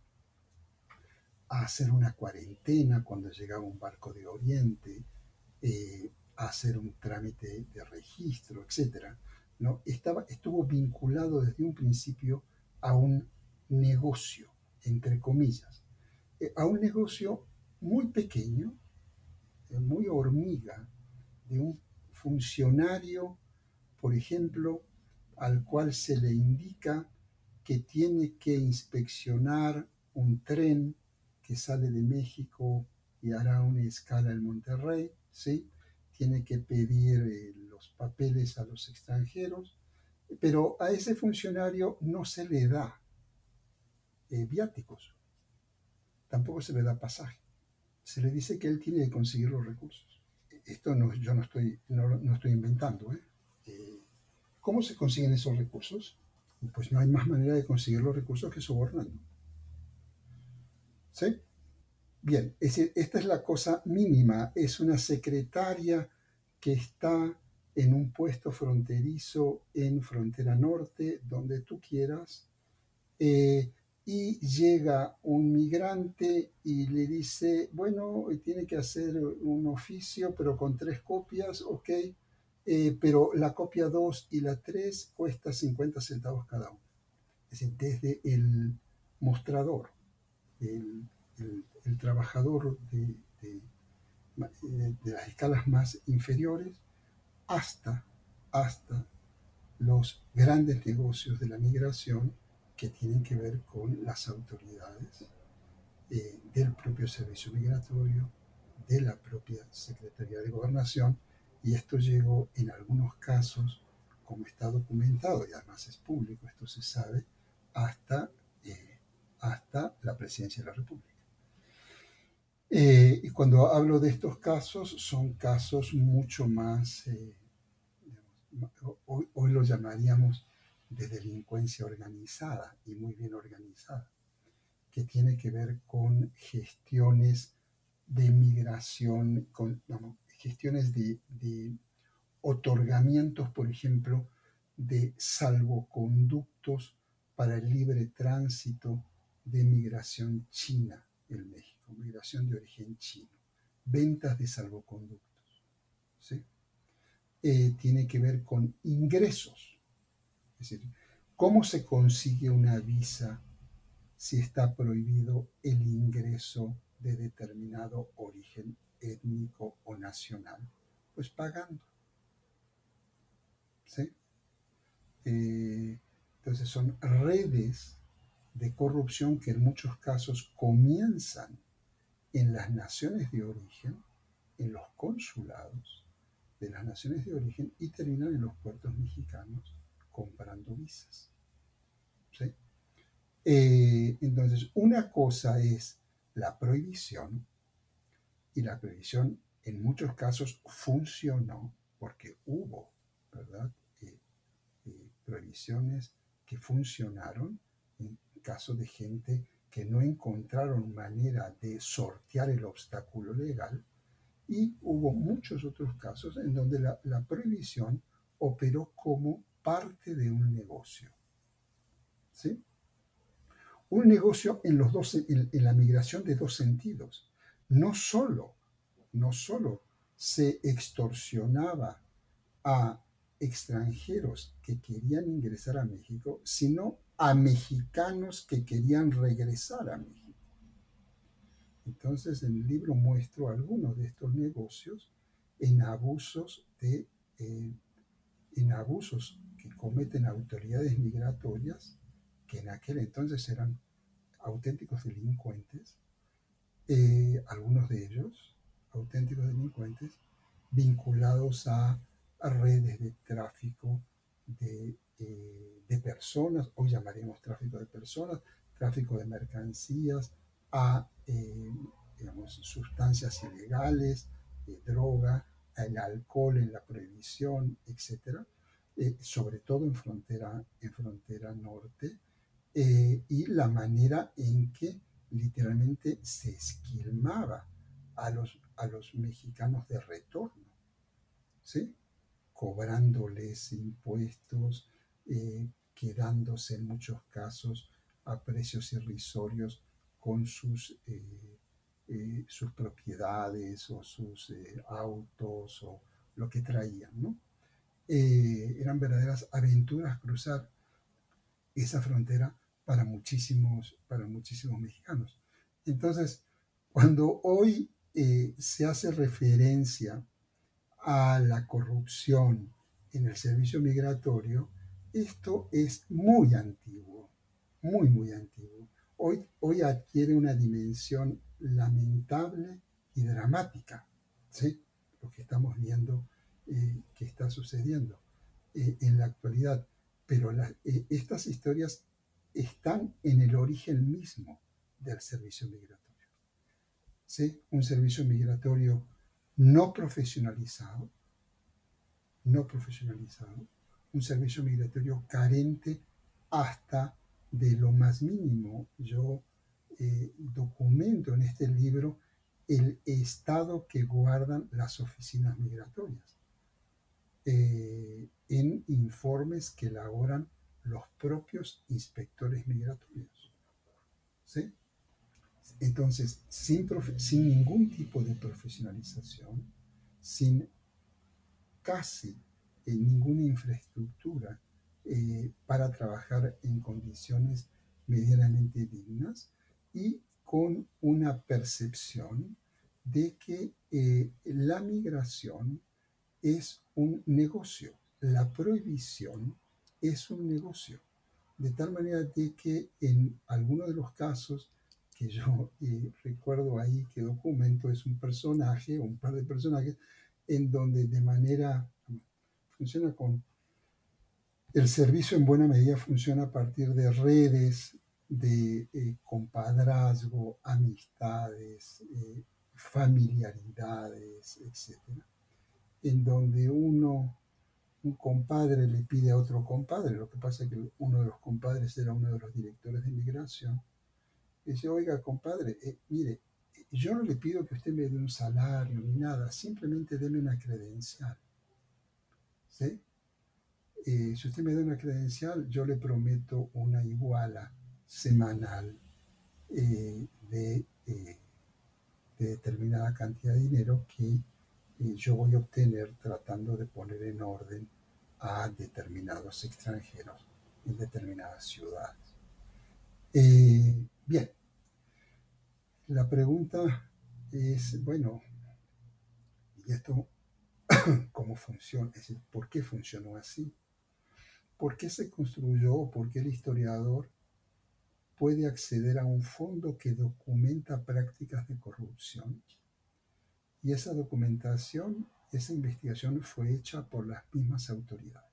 S2: a hacer una cuarentena cuando llegaba un barco de Oriente, eh, a hacer un trámite de registro, etc. ¿no? Estaba, estuvo vinculado desde un principio a un negocio, entre comillas, eh, a un negocio muy pequeño, eh, muy hormiga, de un funcionario, por ejemplo, al cual se le indica que tiene que inspeccionar un tren que sale de México y hará una escala en Monterrey, ¿sí? Tiene que pedir eh, los papeles a los extranjeros, pero a ese funcionario no se le da eh, viáticos, tampoco se le da pasaje. Se le dice que él tiene que conseguir los recursos. Esto no, yo no estoy, no, estoy inventando. ¿eh? ¿Cómo se consiguen esos recursos? Pues no hay más manera de conseguir los recursos que sobornando. ¿Sí? Bien, es decir, esta es la cosa mínima. Es una secretaria que está en un puesto fronterizo en frontera norte, donde tú quieras, eh, y llega un migrante y le dice, bueno, tiene que hacer un oficio, pero con tres copias, ok, eh, pero la copia 2 y la 3 cuesta 50 centavos cada una. Es decir, desde el mostrador, el, trabajador de, de, de, las escalas más inferiores, hasta, hasta los grandes negocios de la migración que tienen que ver con las autoridades eh, del propio servicio migratorio, de la propia Secretaría de Gobernación, y esto llegó en algunos casos, como está documentado, y además es público, esto se sabe, hasta, eh, hasta la presidencia de la República. Eh, y cuando hablo de estos casos, son casos mucho más, hoy, hoy lo llamaríamos de delincuencia organizada y muy bien organizada, que tiene que ver con gestiones de migración, con gestiones de, otorgamientos, por ejemplo, de salvoconductos para el libre tránsito de migración china en México, migración de origen chino, ventas de salvoconductos. Eh, tiene que ver con ingresos es decir, ¿cómo se consigue una visa si está prohibido el ingreso de determinado origen étnico o nacional? Pues pagando. ¿Sí? Eh, entonces son redes de corrupción que en muchos casos comienzan en las naciones de origen, en los consulados de las naciones de origen y terminan en los puertos mexicanos comprando visas. Eh, entonces, una cosa es la prohibición, y la prohibición en muchos casos funcionó porque hubo, ¿verdad? Eh, eh, prohibiciones que funcionaron en caso de gente que no encontraron manera de sortear el obstáculo legal y hubo muchos otros casos en donde la, la prohibición operó como parte de un negocio. Un negocio en, los dos, en, la migración de dos sentidos. No solo, no solo se extorsionaba a extranjeros que querían ingresar a México, sino a mexicanos que querían regresar a México. Entonces en el libro muestro algunos de estos negocios en abusos de eh, en abusos que cometen autoridades migratorias, que en aquel entonces eran auténticos delincuentes, eh, algunos de ellos, auténticos delincuentes, vinculados a, redes de tráfico de, eh, personas, hoy llamaremos tráfico de personas, tráfico de mercancías, a eh, sustancias ilegales, droga, el alcohol en la prohibición, etc., sobre todo en frontera, en frontera norte, y la manera en que literalmente se esquilmaba a los, a los mexicanos de retorno, ¿sí? cobrándoles impuestos, eh, quedándose en muchos casos a precios irrisorios con sus, eh, eh, sus propiedades o sus autos o lo que traían. ¿no? eran verdaderas aventuras cruzar esa frontera para muchísimos, para muchísimos mexicanos. Entonces, cuando hoy eh, se hace referencia a la corrupción en el servicio migratorio, esto es muy antiguo, muy, muy antiguo. Hoy, hoy adquiere una dimensión lamentable y dramática, ¿sí? lo que estamos viendo eh, que está sucediendo eh, en la actualidad. Pero estas historias están en el origen mismo del servicio migratorio. ¿Sí? Un servicio migratorio no profesionalizado, no profesionalizado, un servicio migratorio carente hasta de lo más mínimo. Yo eh, documento en este libro el estado que guardan las oficinas migratorias eh, en informes que elaboran los propios inspectores migratorios. ¿Sí? Entonces, sin, sin ningún tipo de profesionalización, sin casi ninguna infraestructura eh, para trabajar en condiciones medianamente dignas y con una percepción de que eh, la migración es un negocio. La prohibición es un negocio. De tal manera que en algunos de los casos que yo eh, recuerdo ahí que documento es un personaje o un par de personajes en donde de manera funciona con el servicio en buena medida funciona a partir de redes de eh, compadrazgo, amistades, eh, familiaridades, etc. En donde uno un compadre le pide a otro compadre, lo que pasa es que uno de los compadres era uno de los directores de inmigración, dice, oiga, compadre, eh, mire, yo no le pido que usted me dé un salario ni nada, simplemente deme una credencial. ¿Sí? Eh, si usted me da una credencial, yo le prometo una iguala semanal eh, de, determinada cantidad de dinero que yo voy a obtener tratando de poner en orden a determinados extranjeros en determinadas ciudades. Eh, bien, la pregunta es, bueno, ¿y esto cómo funciona? Es decir, ¿por qué funcionó así? ¿Por qué se construyó por qué el historiador puede acceder a un fondo que documenta prácticas de corrupción? Y esa documentación esa investigación fue hecha por las mismas autoridades.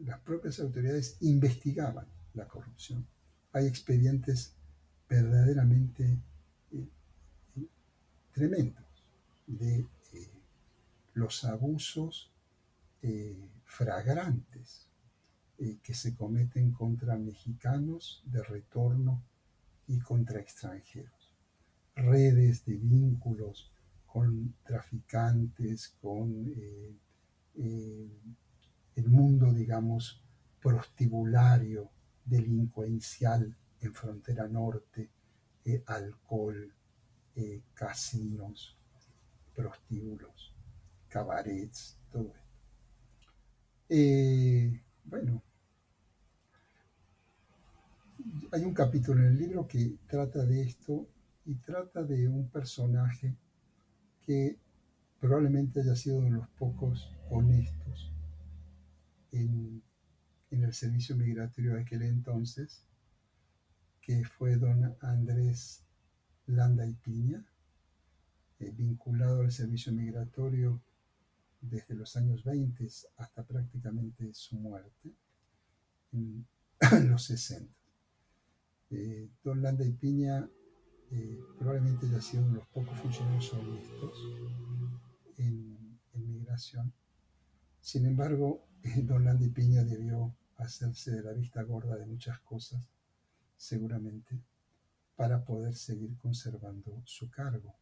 S2: Las propias autoridades investigaban la corrupción. Hay expedientes verdaderamente eh, tremendos de eh, los abusos eh, fragrantes que se cometen contra mexicanos de retorno y contra extranjeros. Redes de vínculos con traficantes, con eh, eh, el mundo, digamos, prostibulario, delincuencial en frontera norte, eh, alcohol, casinos, prostíbulos, cabarets, todo esto. bueno, hay un capítulo en el libro que trata de esto y trata de un personaje que probablemente haya sido de los pocos honestos en, el servicio migratorio de aquel entonces, que fue don Andrés Landa y Piña, eh, vinculado al servicio migratorio desde los años 20 hasta prácticamente su muerte en los 60. Eh, don Landa y Piña eh, probablemente haya sido uno de los pocos funcionarios honestos en, en migración. Sin embargo, don Landa y Piña debió hacerse de la vista gorda de muchas cosas, seguramente, para poder seguir conservando su cargo.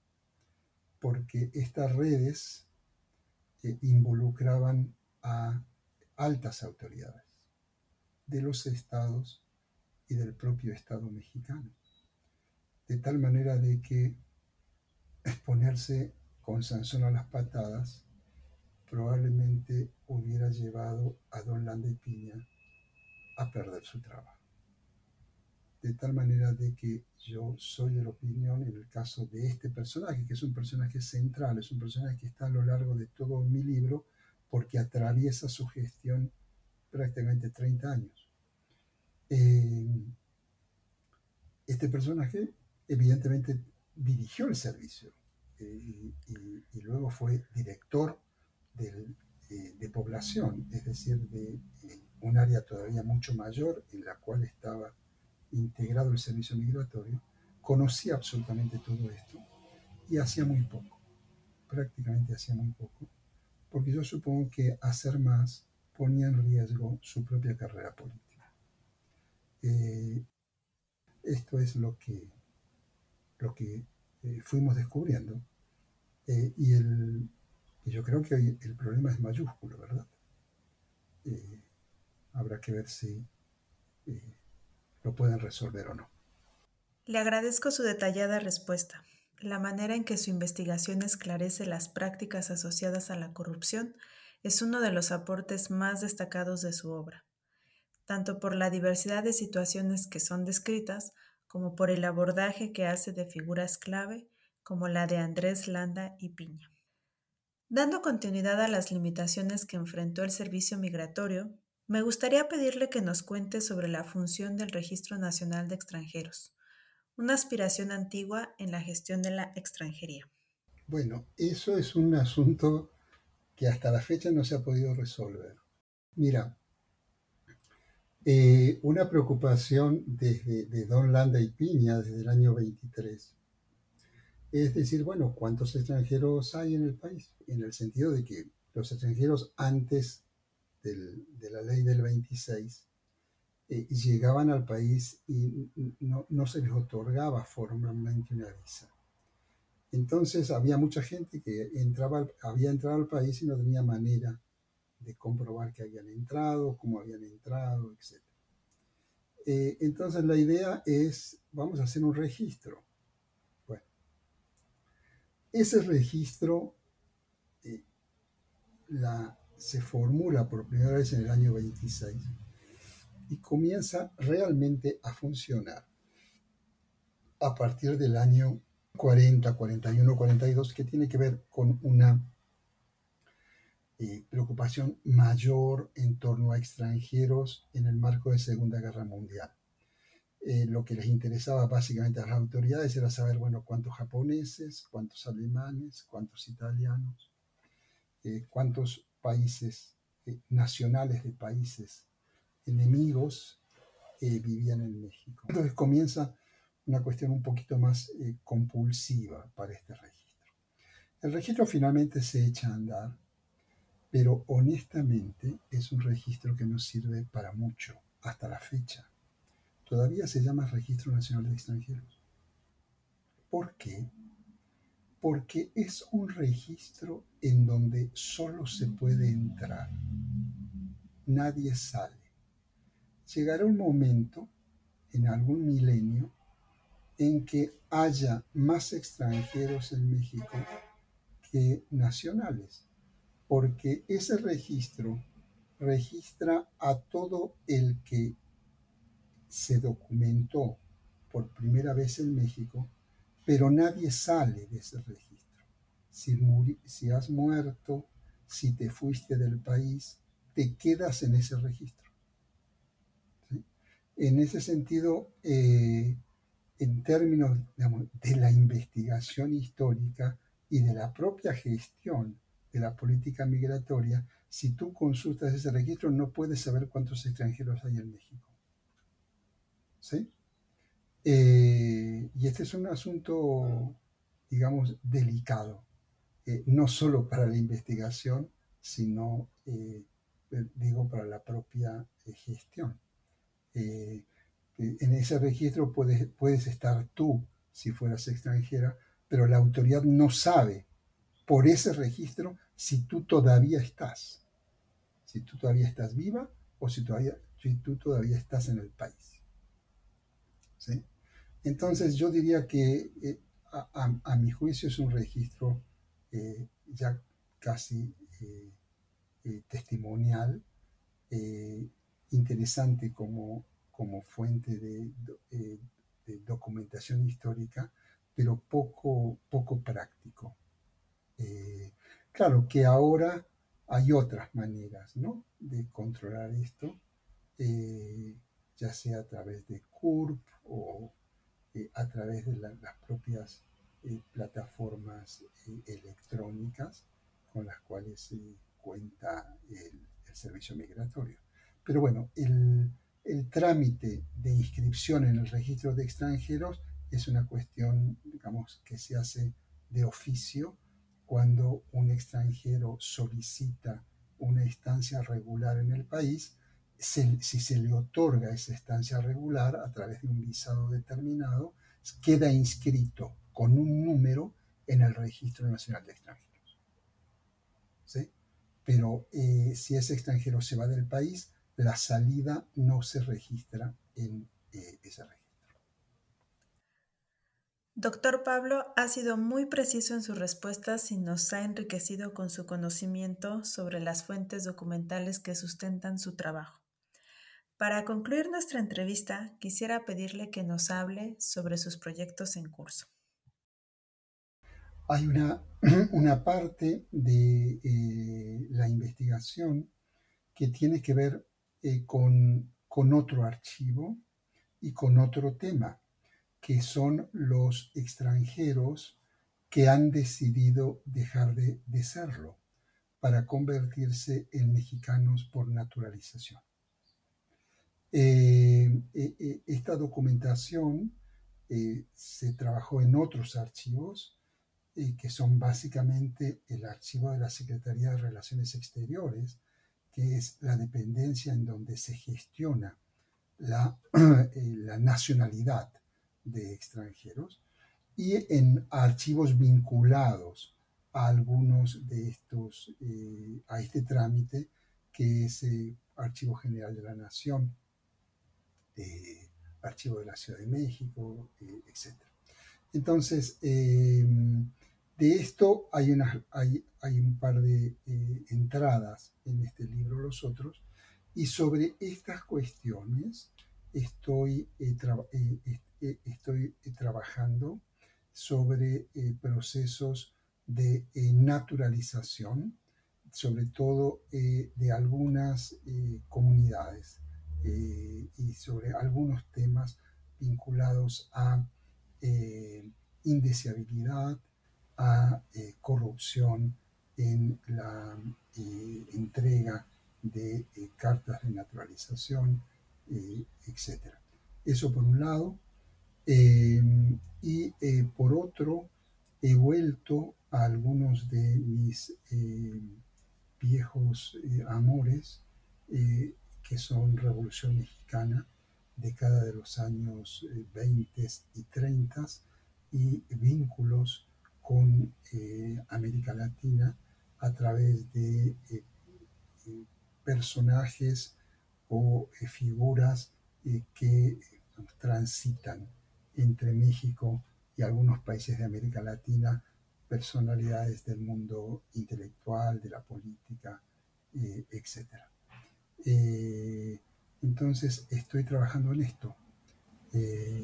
S2: Porque estas redes eh, involucraban a altas autoridades de los estados y del propio Estado mexicano. De tal manera de que exponerse con Sansón a las patadas probablemente hubiera llevado a don Landa y Piña a perder su trabajo. De tal manera de que yo soy de la opinión en el caso de este personaje, que es un personaje central, es un personaje que está a lo largo de todo mi libro porque atraviesa su gestión prácticamente 30 años. Eh, este personaje evidentemente dirigió el servicio eh, y, luego fue director eh, de población, es decir, de un área todavía mucho mayor en la cual estaba integrado el servicio migratorio, conocía absolutamente todo esto y hacía muy poco, prácticamente hacía muy poco, porque yo supongo que hacer más ponía en riesgo su propia carrera política. Eh, esto es lo que, lo que eh, fuimos descubriendo eh, y, el, y yo creo que el problema es mayúsculo, ¿verdad? habrá que ver si lo pueden resolver o no.
S1: Le agradezco su detallada respuesta. La manera en que su investigación esclarece las prácticas asociadas a la corrupción es uno de los aportes más destacados de su obra, tanto por la diversidad de situaciones que son descritas, como por el abordaje que hace de figuras clave, como la de Andrés Landa y Piña. Dando continuidad a las limitaciones que enfrentó el servicio migratorio, me gustaría pedirle que nos cuente sobre la función del Registro Nacional de Extranjeros, una aspiración antigua en la gestión de la extranjería.
S2: Bueno, eso es un asunto que hasta la fecha no se ha podido resolver. Mira, eh, una preocupación desde de Don Landa y Piña desde el año 23 es decir, bueno, ¿cuántos extranjeros hay en el país? En el sentido de que los extranjeros antes de la ley del 26 eh, llegaban al país y no, se les otorgaba formalmente una visa. Entonces había mucha gente que entraba, había entrado al país y no tenía manera de comprobar que habían entrado, cómo habían entrado, etc. Eh, entonces la idea es, vamos a hacer un registro. Bueno, ese registro, eh, se formula por primera vez en el año 26 y comienza realmente a funcionar a partir del año 40, 41, 42, que tiene que ver con una eh, preocupación mayor en torno a extranjeros en el marco de Segunda Guerra Mundial. Eh, lo que les interesaba básicamente a las autoridades era saber, bueno, cuántos japoneses, cuántos alemanes, cuántos italianos, eh, cuántos países eh, nacionales de países enemigos vivían en México. Entonces comienza una cuestión un poquito más compulsiva para este registro. El registro finalmente se echa a andar, pero honestamente es un registro que no sirve para mucho hasta la fecha. Todavía se llama Registro Nacional de Extranjeros. ¿Por qué? porque es un registro en donde solo se puede entrar, nadie sale. Llegará un momento, en algún milenio, en que haya más extranjeros en México que nacionales, porque ese registro registra a todo el que se documentó por primera vez en México pero nadie sale de ese registro. Si, si has muerto, si te fuiste del país, te quedas en ese registro. en ese sentido, eh, en términos de la investigación histórica y de la propia gestión la política migratoria, si tú consultas ese registro no puedes saber cuántos extranjeros hay en México. ¿Sí? Eh, y este es un asunto, digamos, delicado, eh, no solo para la investigación, sino, eh, digo, para la propia gestión. en ese registro puedes, puedes estar tú si fueras extranjera, pero la autoridad no sabe por ese registro si tú todavía estás, si tú todavía estás viva o si, todavía, si tú todavía estás en el país. Entonces yo diría que eh, a, mi juicio es un registro eh, ya casi eh, testimonial, interesante como, fuente de, de, documentación histórica, pero poco, poco práctico. Claro que ahora hay otras maneras ¿no? de controlar esto, ya sea a través de CURP o eh, a través de las propias eh, plataformas eh, electrónicas con las cuales cuenta el, servicio migratorio. Pero bueno, el, el trámite de inscripción en el registro de extranjeros es una cuestión, digamos, que se hace de oficio cuando un extranjero solicita una estancia regular en el país si se le otorga esa estancia regular a través de un visado determinado, queda inscrito con un número en el Registro Nacional de Extranjeros. Pero eh, si ese extranjero se va del país, la salida no se registra en eh, ese registro.
S1: Doctor Pablo ha sido muy preciso en sus respuestas y nos ha enriquecido con su conocimiento sobre las fuentes documentales que sustentan su trabajo. Para concluir nuestra entrevista, quisiera pedirle que nos hable sobre sus proyectos en curso.
S2: Hay una, una parte de eh, la investigación que tiene que ver eh, con, con otro archivo y con otro tema, que son los extranjeros que han decidido dejar de, serlo para convertirse en mexicanos por naturalización. Eh, eh, eh, esta documentación se trabajó en otros archivos, que son básicamente el archivo de la Secretaría de Relaciones Exteriores, que es la dependencia en donde se gestiona la nacionalidad de extranjeros, y en archivos vinculados a algunos de estos, a este trámite, que es el Archivo General de la Nación, Archivo de la Ciudad de México, eh, etc. Entonces, em, de esto hay, hay, hay, un par de eh, entradas en este libro, los otros, y sobre estas cuestiones estoy, eh, estoy trabajando sobre procesos de naturalización, sobre todo de algunas comunidades eh, y sobre algunos temas vinculados a eh, indeseabilidad, a eh, corrupción en la entrega de cartas de naturalización, etc. Eso por un lado. Y por otro, he vuelto a algunos de mis viejos amores que son Revolución Mexicana, década de los años 20 eh, y 30 y vínculos con eh, América Latina a través de eh, personajes o figuras que transitan entre México y algunos países de América Latina, personalidades del mundo intelectual, de la política, etcétera. Eh, entonces estoy trabajando en esto eh,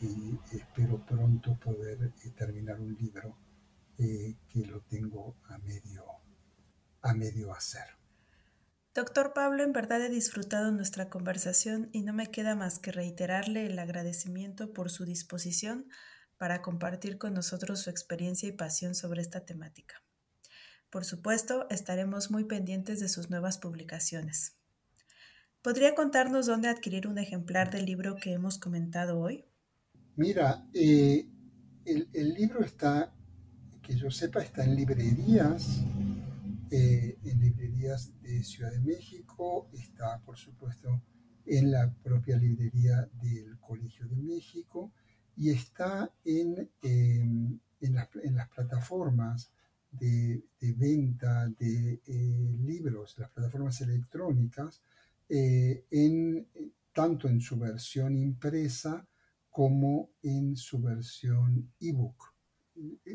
S2: y espero pronto poder eh, terminar un libro que lo tengo a medio, a medio hacer.
S1: Doctor Pablo, en verdad he disfrutado nuestra conversación y no me queda más que reiterarle el agradecimiento por su disposición para compartir con nosotros su experiencia y pasión sobre esta temática. Por supuesto, estaremos muy pendientes de sus nuevas publicaciones. ¿Podría contarnos dónde adquirir un ejemplar del libro que hemos comentado hoy?
S2: Mira, eh, el, el, libro está, que yo sepa, está en librerías eh, en librerías de Ciudad de México, está por supuesto en la propia librería del Colegio de México y está en, em, en, las plataformas de, venta de eh, libros, las plataformas electrónicas, eh, en, tanto en su versión impresa como en su versión ebook.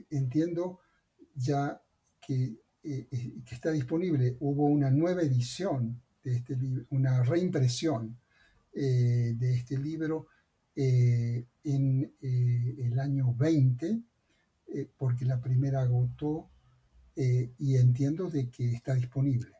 S2: Entiendo ya que eh, eh, que está disponible, hubo una nueva edición de este libro, una reimpresión eh, de este libro en el año 20, porque la primera agotó y entiendo de que está disponible.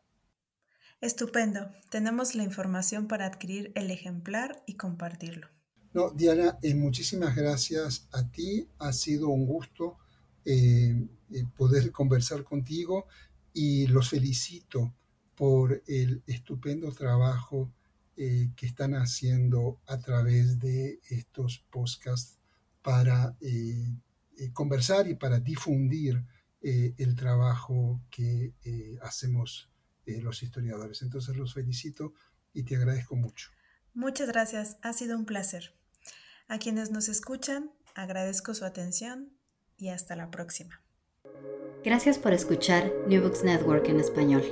S1: Estupendo. Tenemos la información para adquirir el ejemplar y compartirlo.
S2: No, Diana, muchísimas gracias a ti. Ha sido un gusto eh, eh, poder conversar contigo y los felicito por el estupendo trabajo eh, que están haciendo a través de estos podcasts para conversar y para difundir el trabajo que hacemos los historiadores. Entonces los felicito y te agradezco mucho.
S1: Muchas gracias, ha sido un placer. A quienes nos escuchan, agradezco su atención y hasta la próxima.
S3: Gracias por escuchar New Books Network en español.